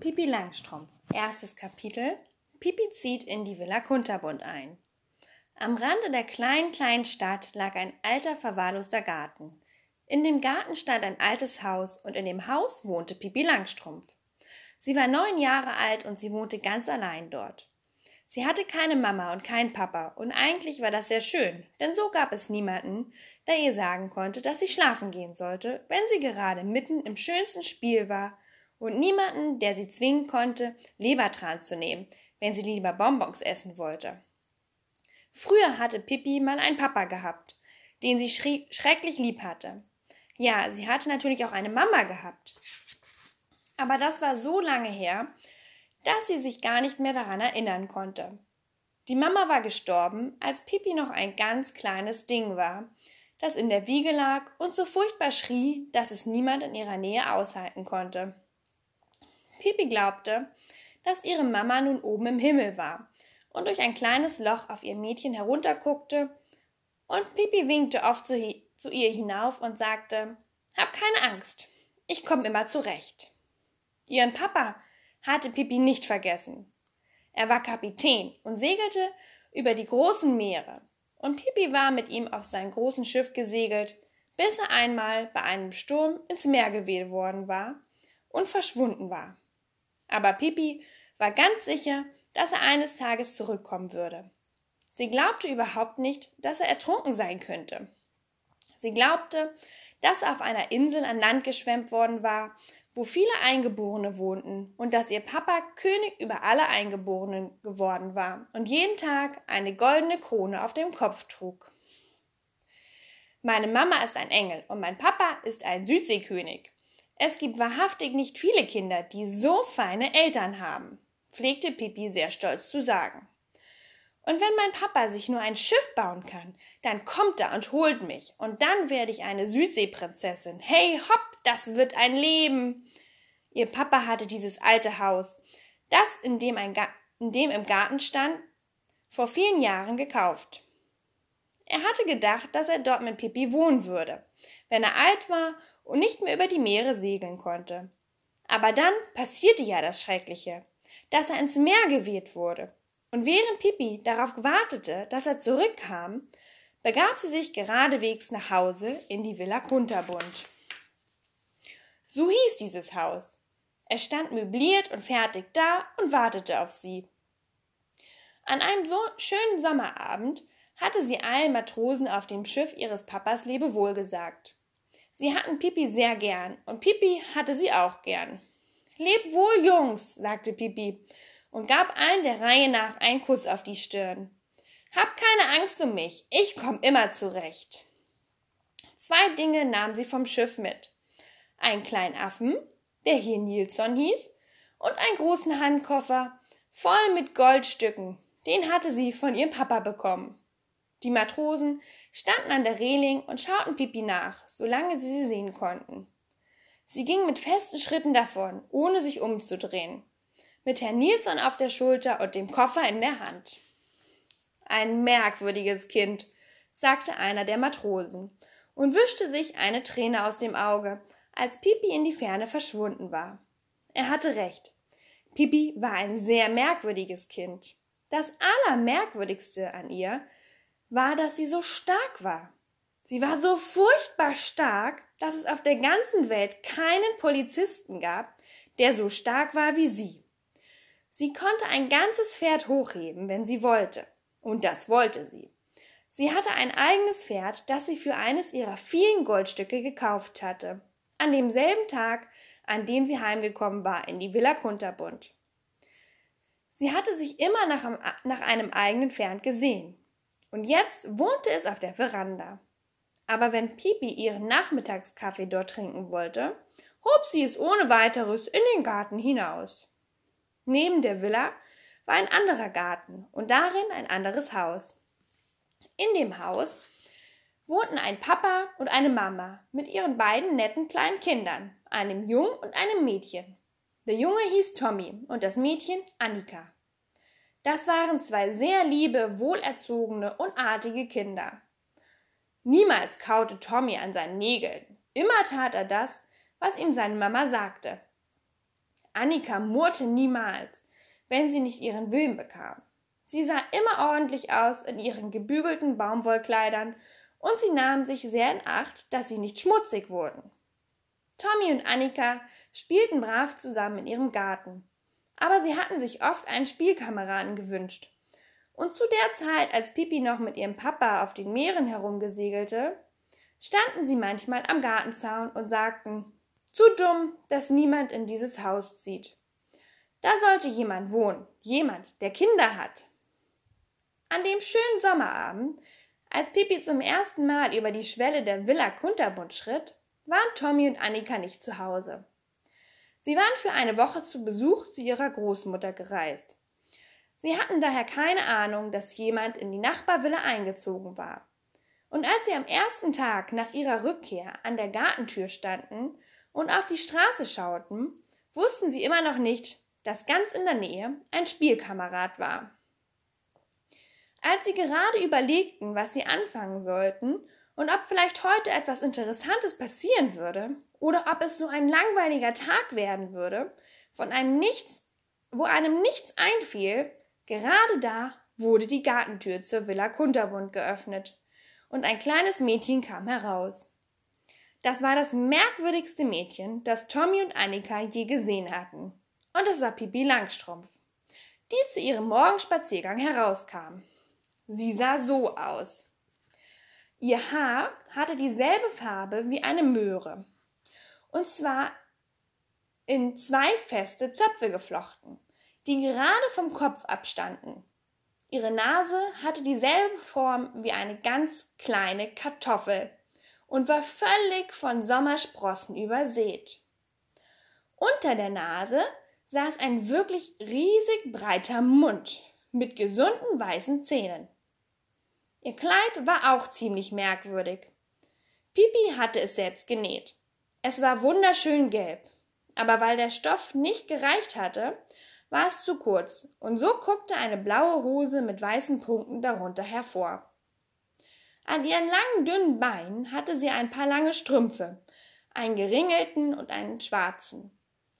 Pipi Langstrumpf. Erstes Kapitel. Pipi zieht in die Villa Kunterbund ein. Am Rande der kleinen, kleinen Stadt lag ein alter, verwahrloster Garten. In dem Garten stand ein altes Haus und in dem Haus wohnte Pipi Langstrumpf. Sie war neun Jahre alt und sie wohnte ganz allein dort. Sie hatte keine Mama und keinen Papa und eigentlich war das sehr schön, denn so gab es niemanden, der ihr sagen konnte, dass sie schlafen gehen sollte, wenn sie gerade mitten im schönsten Spiel war und niemanden, der sie zwingen konnte, Lebertran zu nehmen, wenn sie lieber Bonbons essen wollte. Früher hatte Pippi mal einen Papa gehabt, den sie schrecklich lieb hatte. Ja, sie hatte natürlich auch eine Mama gehabt. Aber das war so lange her, dass sie sich gar nicht mehr daran erinnern konnte. Die Mama war gestorben, als Pippi noch ein ganz kleines Ding war, das in der Wiege lag und so furchtbar schrie, dass es niemand in ihrer Nähe aushalten konnte. Pipi glaubte, dass ihre Mama nun oben im Himmel war und durch ein kleines Loch auf ihr Mädchen herunterguckte, und Pipi winkte oft zu, zu ihr hinauf und sagte Hab keine Angst, ich komm immer zurecht. Ihren Papa hatte Pipi nicht vergessen. Er war Kapitän und segelte über die großen Meere, und Pipi war mit ihm auf sein großen Schiff gesegelt, bis er einmal bei einem Sturm ins Meer geweht worden war und verschwunden war. Aber Pipi war ganz sicher, dass er eines Tages zurückkommen würde. Sie glaubte überhaupt nicht, dass er ertrunken sein könnte. Sie glaubte, dass er auf einer Insel an Land geschwemmt worden war, wo viele Eingeborene wohnten und dass ihr Papa König über alle Eingeborenen geworden war und jeden Tag eine goldene Krone auf dem Kopf trug. Meine Mama ist ein Engel und mein Papa ist ein Südseekönig. Es gibt wahrhaftig nicht viele Kinder, die so feine Eltern haben, pflegte Pipi sehr stolz zu sagen. Und wenn mein Papa sich nur ein Schiff bauen kann, dann kommt er und holt mich, und dann werde ich eine Südseeprinzessin. Hey hopp, das wird ein Leben. Ihr Papa hatte dieses alte Haus, das in dem, ein in dem im Garten stand, vor vielen Jahren gekauft. Er hatte gedacht, dass er dort mit Pipi wohnen würde, wenn er alt war und nicht mehr über die Meere segeln konnte. Aber dann passierte ja das Schreckliche, dass er ins Meer geweht wurde. Und während Pipi darauf wartete, dass er zurückkam, begab sie sich geradewegs nach Hause in die Villa Kunterbund. So hieß dieses Haus. Es stand möbliert und fertig da und wartete auf sie. An einem so schönen Sommerabend hatte sie allen Matrosen auf dem Schiff ihres Papas Lebewohl gesagt. Sie hatten Pipi sehr gern und Pipi hatte sie auch gern. Leb wohl, Jungs, sagte Pipi und gab allen der Reihe nach einen Kuss auf die Stirn. Hab keine Angst um mich, ich komm immer zurecht. Zwei Dinge nahm sie vom Schiff mit. Einen kleinen Affen, der hier Nilsson hieß, und einen großen Handkoffer voll mit Goldstücken, den hatte sie von ihrem Papa bekommen. Die Matrosen standen an der Reling und schauten Pipi nach, solange sie sie sehen konnten. Sie ging mit festen Schritten davon, ohne sich umzudrehen, mit Herrn Nilsson auf der Schulter und dem Koffer in der Hand. Ein merkwürdiges Kind, sagte einer der Matrosen und wischte sich eine Träne aus dem Auge, als Pipi in die Ferne verschwunden war. Er hatte recht. Pipi war ein sehr merkwürdiges Kind. Das Allermerkwürdigste an ihr war, dass sie so stark war. Sie war so furchtbar stark, dass es auf der ganzen Welt keinen Polizisten gab, der so stark war wie sie. Sie konnte ein ganzes Pferd hochheben, wenn sie wollte. Und das wollte sie. Sie hatte ein eigenes Pferd, das sie für eines ihrer vielen Goldstücke gekauft hatte. An demselben Tag, an dem sie heimgekommen war in die Villa Kunterbund. Sie hatte sich immer nach, einem eigenen Pferd gesehen. Und jetzt wohnte es auf der Veranda. Aber wenn Pipi ihren Nachmittagskaffee dort trinken wollte, hob sie es ohne weiteres in den Garten hinaus. Neben der Villa war ein anderer Garten und darin ein anderes Haus. In dem Haus wohnten ein Papa und eine Mama mit ihren beiden netten kleinen Kindern, einem Jungen und einem Mädchen. Der Junge hieß Tommy und das Mädchen Annika. Das waren zwei sehr liebe, wohlerzogene und artige Kinder. Niemals kaute Tommy an seinen Nägeln. Immer tat er das, was ihm seine Mama sagte. Annika murrte niemals, wenn sie nicht ihren Willen bekam. Sie sah immer ordentlich aus in ihren gebügelten Baumwollkleidern und sie nahmen sich sehr in Acht, dass sie nicht schmutzig wurden. Tommy und Annika spielten brav zusammen in ihrem Garten, aber sie hatten sich oft einen Spielkameraden gewünscht. Und zu der Zeit, als Pipi noch mit ihrem Papa auf den Meeren herumgesegelte, standen sie manchmal am Gartenzaun und sagten, zu dumm, dass niemand in dieses Haus zieht. Da sollte jemand wohnen, jemand, der Kinder hat. An dem schönen Sommerabend, als Pipi zum ersten Mal über die Schwelle der Villa Kunterbund schritt, waren Tommy und Annika nicht zu Hause. Sie waren für eine Woche zu Besuch zu ihrer Großmutter gereist. Sie hatten daher keine Ahnung, dass jemand in die Nachbarvilla eingezogen war. Und als sie am ersten Tag nach ihrer Rückkehr an der Gartentür standen und auf die Straße schauten, wussten sie immer noch nicht, dass ganz in der Nähe ein Spielkamerad war. Als sie gerade überlegten, was sie anfangen sollten und ob vielleicht heute etwas Interessantes passieren würde oder ob es so ein langweiliger Tag werden würde, von einem Nichts, wo einem nichts einfiel, gerade da wurde die Gartentür zur Villa Kunterbund geöffnet und ein kleines Mädchen kam heraus. Das war das merkwürdigste Mädchen, das Tommy und Annika je gesehen hatten. Und es war Pipi Langstrumpf, die zu ihrem Morgenspaziergang herauskam. Sie sah so aus. Ihr Haar hatte dieselbe Farbe wie eine Möhre. Und zwar in zwei feste Zöpfe geflochten, die gerade vom Kopf abstanden. Ihre Nase hatte dieselbe Form wie eine ganz kleine Kartoffel und war völlig von Sommersprossen übersät. Unter der Nase saß ein wirklich riesig breiter Mund mit gesunden weißen Zähnen. Ihr Kleid war auch ziemlich merkwürdig. Pipi hatte es selbst genäht. Es war wunderschön gelb, aber weil der Stoff nicht gereicht hatte, war es zu kurz, und so guckte eine blaue Hose mit weißen Punkten darunter hervor. An ihren langen, dünnen Beinen hatte sie ein paar lange Strümpfe, einen geringelten und einen schwarzen.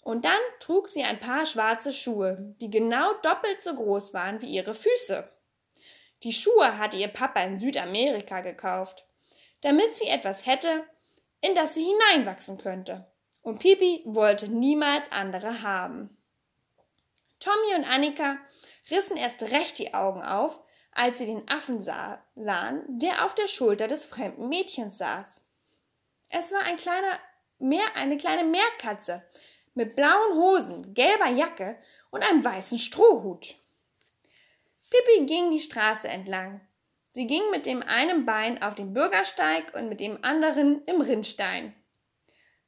Und dann trug sie ein paar schwarze Schuhe, die genau doppelt so groß waren wie ihre Füße. Die Schuhe hatte ihr Papa in Südamerika gekauft, damit sie etwas hätte, in das sie hineinwachsen könnte. Und Pipi wollte niemals andere haben. Tommy und Annika rissen erst recht die Augen auf, als sie den Affen sah, sahen, der auf der Schulter des fremden Mädchens saß. Es war ein kleiner Meer, eine kleine Meerkatze mit blauen Hosen, gelber Jacke und einem weißen Strohhut. Pippi ging die Straße entlang. Sie ging mit dem einen Bein auf dem Bürgersteig und mit dem anderen im Rinnstein.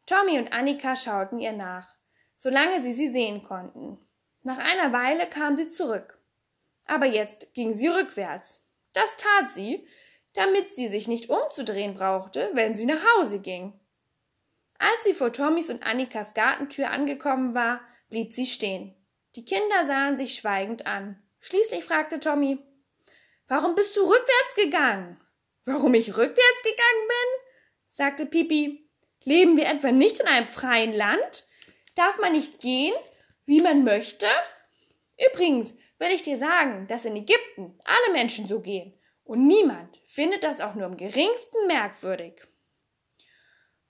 Tommy und Annika schauten ihr nach, solange sie sie sehen konnten. Nach einer Weile kam sie zurück. Aber jetzt ging sie rückwärts. Das tat sie, damit sie sich nicht umzudrehen brauchte, wenn sie nach Hause ging. Als sie vor Tommys und Annikas Gartentür angekommen war, blieb sie stehen. Die Kinder sahen sich schweigend an. Schließlich fragte Tommy, Warum bist du rückwärts gegangen? Warum ich rückwärts gegangen bin? sagte Pipi. Leben wir etwa nicht in einem freien Land? Darf man nicht gehen, wie man möchte? Übrigens will ich dir sagen, dass in Ägypten alle Menschen so gehen und niemand findet das auch nur im geringsten merkwürdig.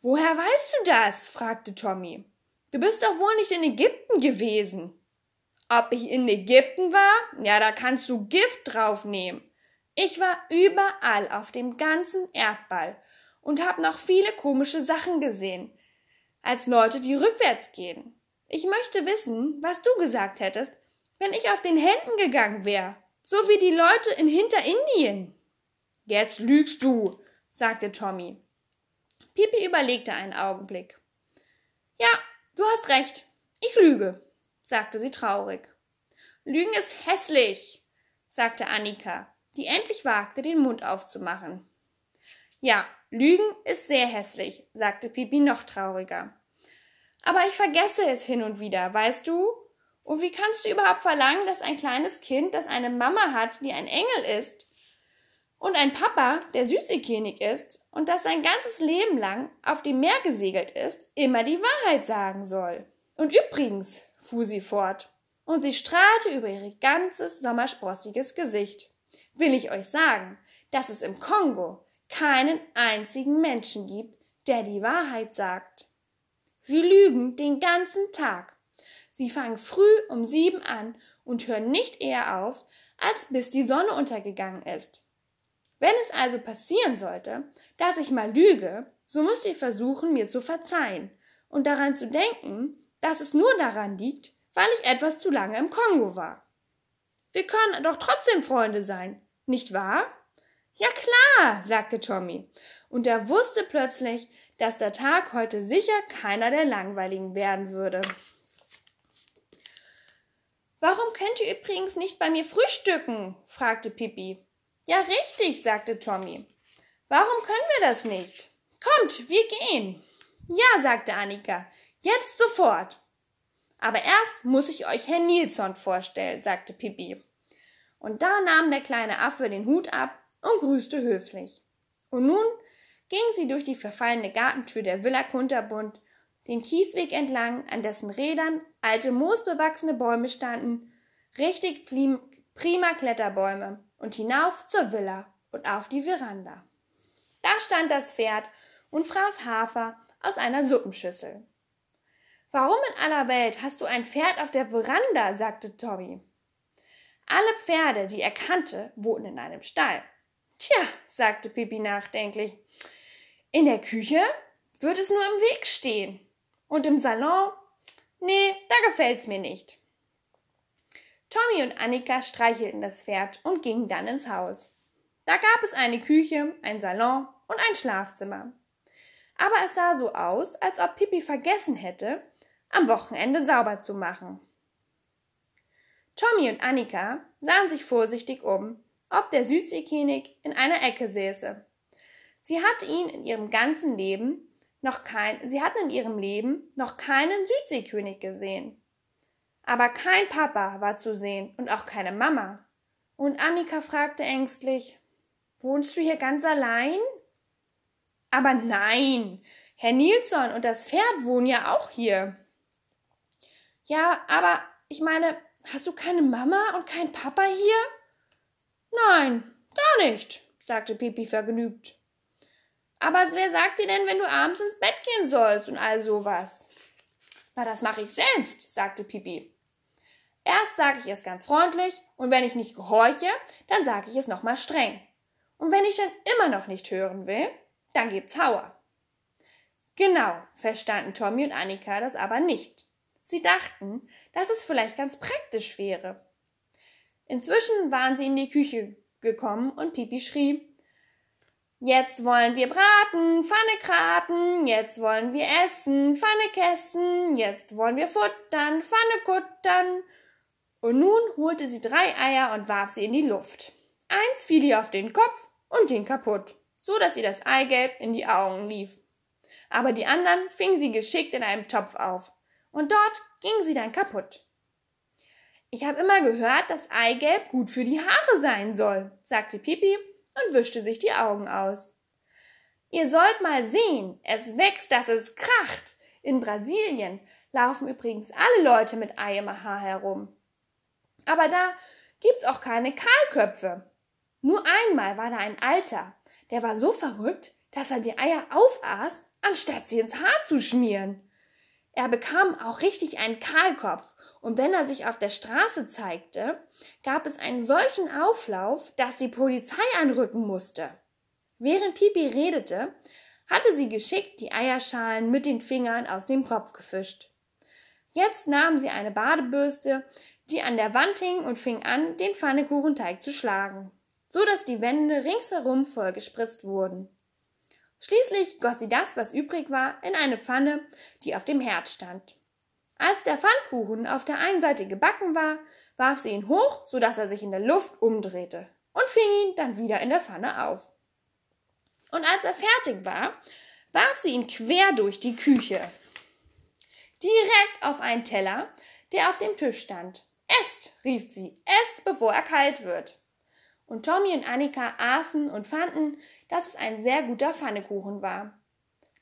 Woher weißt du das? fragte Tommy. Du bist doch wohl nicht in Ägypten gewesen. Ob ich in Ägypten war? Ja, da kannst du Gift draufnehmen. Ich war überall auf dem ganzen Erdball und hab noch viele komische Sachen gesehen, als Leute, die rückwärts gehen. Ich möchte wissen, was du gesagt hättest, wenn ich auf den Händen gegangen wäre, so wie die Leute in Hinterindien. Jetzt lügst du, sagte Tommy. Pipi überlegte einen Augenblick. Ja, du hast recht. Ich lüge sagte sie traurig. Lügen ist hässlich, sagte Annika, die endlich wagte, den Mund aufzumachen. Ja, Lügen ist sehr hässlich, sagte Pipi noch trauriger. Aber ich vergesse es hin und wieder, weißt du? Und wie kannst du überhaupt verlangen, dass ein kleines Kind, das eine Mama hat, die ein Engel ist, und ein Papa, der Südseekönig ist und das sein ganzes Leben lang auf dem Meer gesegelt ist, immer die Wahrheit sagen soll? Und übrigens, fuhr sie fort, und sie strahlte über ihr ganzes sommersprossiges Gesicht. Will ich euch sagen, dass es im Kongo keinen einzigen Menschen gibt, der die Wahrheit sagt. Sie lügen den ganzen Tag. Sie fangen früh um sieben an und hören nicht eher auf, als bis die Sonne untergegangen ist. Wenn es also passieren sollte, dass ich mal lüge, so müsst ihr versuchen, mir zu verzeihen und daran zu denken, dass es nur daran liegt, weil ich etwas zu lange im Kongo war. Wir können doch trotzdem Freunde sein, nicht wahr? Ja klar, sagte Tommy, und er wusste plötzlich, dass der Tag heute sicher keiner der langweiligen werden würde. Warum könnt ihr übrigens nicht bei mir frühstücken? fragte Pippi. Ja, richtig, sagte Tommy. Warum können wir das nicht? Kommt, wir gehen. Ja, sagte Annika. Jetzt sofort. Aber erst muss ich euch Herrn Nilsson vorstellen, sagte Pippi. Und da nahm der kleine Affe den Hut ab und grüßte höflich. Und nun ging sie durch die verfallene Gartentür der Villa Kunterbund den Kiesweg entlang, an dessen Rädern alte moosbewachsene Bäume standen, richtig prima Kletterbäume, und hinauf zur Villa und auf die Veranda. Da stand das Pferd und fraß Hafer aus einer Suppenschüssel. Warum in aller Welt hast du ein Pferd auf der Veranda? sagte Tommy. Alle Pferde, die er kannte, wohnten in einem Stall. Tja, sagte Pippi nachdenklich, in der Küche wird es nur im Weg stehen. Und im Salon? Nee, da gefällt's mir nicht. Tommy und Annika streichelten das Pferd und gingen dann ins Haus. Da gab es eine Küche, ein Salon und ein Schlafzimmer. Aber es sah so aus, als ob Pippi vergessen hätte, am Wochenende sauber zu machen. Tommy und Annika sahen sich vorsichtig um, ob der Südseekönig in einer Ecke säße. Sie hatte ihn in ihrem ganzen Leben noch kein, sie hatten in ihrem Leben noch keinen Südseekönig gesehen. Aber kein Papa war zu sehen und auch keine Mama. Und Annika fragte ängstlich, Wohnst du hier ganz allein? Aber nein, Herr Nilsson und das Pferd wohnen ja auch hier. Ja, aber ich meine, hast du keine Mama und keinen Papa hier? Nein, gar nicht, sagte Pipi vergnügt. Aber wer sagt dir denn, wenn du abends ins Bett gehen sollst und all sowas? Na, das mache ich selbst, sagte Pipi. Erst sage ich es ganz freundlich und wenn ich nicht gehorche, dann sage ich es nochmal streng. Und wenn ich dann immer noch nicht hören will, dann gibt's Hauer. Genau, verstanden Tommy und Annika das aber nicht. Sie dachten, dass es vielleicht ganz praktisch wäre. Inzwischen waren sie in die Küche gekommen und Pipi schrie, Jetzt wollen wir braten, Pfanne kraten, jetzt wollen wir essen, Pfanne kessen, jetzt wollen wir futtern, Pfanne kuttern. Und nun holte sie drei Eier und warf sie in die Luft. Eins fiel ihr auf den Kopf und ging kaputt, so dass ihr das Eigelb in die Augen lief. Aber die anderen fing sie geschickt in einem Topf auf, und dort ging sie dann kaputt. Ich habe immer gehört, dass Eigelb gut für die Haare sein soll, sagte Pipi und wischte sich die Augen aus. Ihr sollt mal sehen, es wächst, dass es kracht. In Brasilien laufen übrigens alle Leute mit Ei im Haar herum. Aber da gibt's auch keine Kahlköpfe. Nur einmal war da ein Alter, der war so verrückt, dass er die Eier aufaß, anstatt sie ins Haar zu schmieren. Er bekam auch richtig einen Kahlkopf, und wenn er sich auf der Straße zeigte, gab es einen solchen Auflauf, dass die Polizei anrücken musste. Während Pipi redete, hatte sie geschickt die Eierschalen mit den Fingern aus dem Kopf gefischt. Jetzt nahm sie eine Badebürste, die an der Wand hing und fing an, den Pfannekuchenteig zu schlagen, so dass die Wände ringsherum vollgespritzt wurden. Schließlich goss sie das, was übrig war, in eine Pfanne, die auf dem Herd stand. Als der Pfannkuchen auf der einen Seite gebacken war, warf sie ihn hoch, so dass er sich in der Luft umdrehte und fing ihn dann wieder in der Pfanne auf. Und als er fertig war, warf sie ihn quer durch die Küche. Direkt auf einen Teller, der auf dem Tisch stand. Esst, rief sie, esst, bevor er kalt wird. Und Tommy und Annika aßen und fanden, dass es ein sehr guter Pfannekuchen war.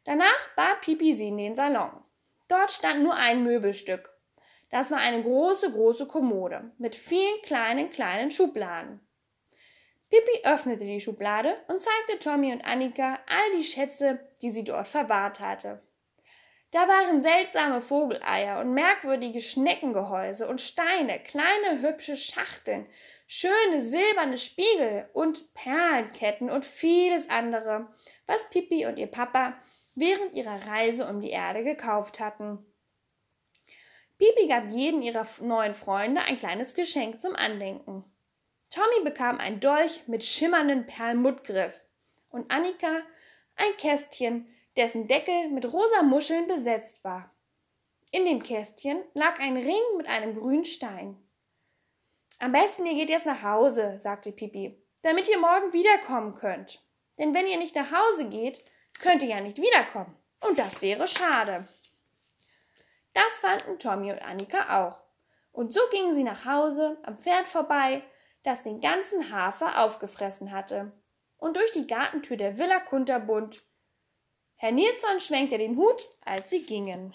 Danach bat Pipi sie in den Salon. Dort stand nur ein Möbelstück. Das war eine große, große Kommode mit vielen kleinen, kleinen Schubladen. Pippi öffnete die Schublade und zeigte Tommy und Annika all die Schätze, die sie dort verwahrt hatte. Da waren seltsame Vogeleier und merkwürdige Schneckengehäuse und Steine, kleine hübsche Schachteln, schöne silberne Spiegel und Perlenketten und vieles andere, was Pippi und ihr Papa während ihrer Reise um die Erde gekauft hatten. Pipi gab jedem ihrer neuen Freunde ein kleines Geschenk zum Andenken. Tommy bekam ein Dolch mit schimmerndem Perlmuttgriff und Annika ein Kästchen, dessen Deckel mit rosa Muscheln besetzt war. In dem Kästchen lag ein Ring mit einem grünen Stein. Am besten ihr geht jetzt nach Hause, sagte Pipi, damit ihr morgen wiederkommen könnt. Denn wenn ihr nicht nach Hause geht, könnt ihr ja nicht wiederkommen. Und das wäre schade. Das fanden Tommy und Annika auch. Und so gingen sie nach Hause am Pferd vorbei, das den ganzen Hafer aufgefressen hatte, und durch die Gartentür der Villa Kunterbund. Herr Nilsson schwenkte den Hut, als sie gingen.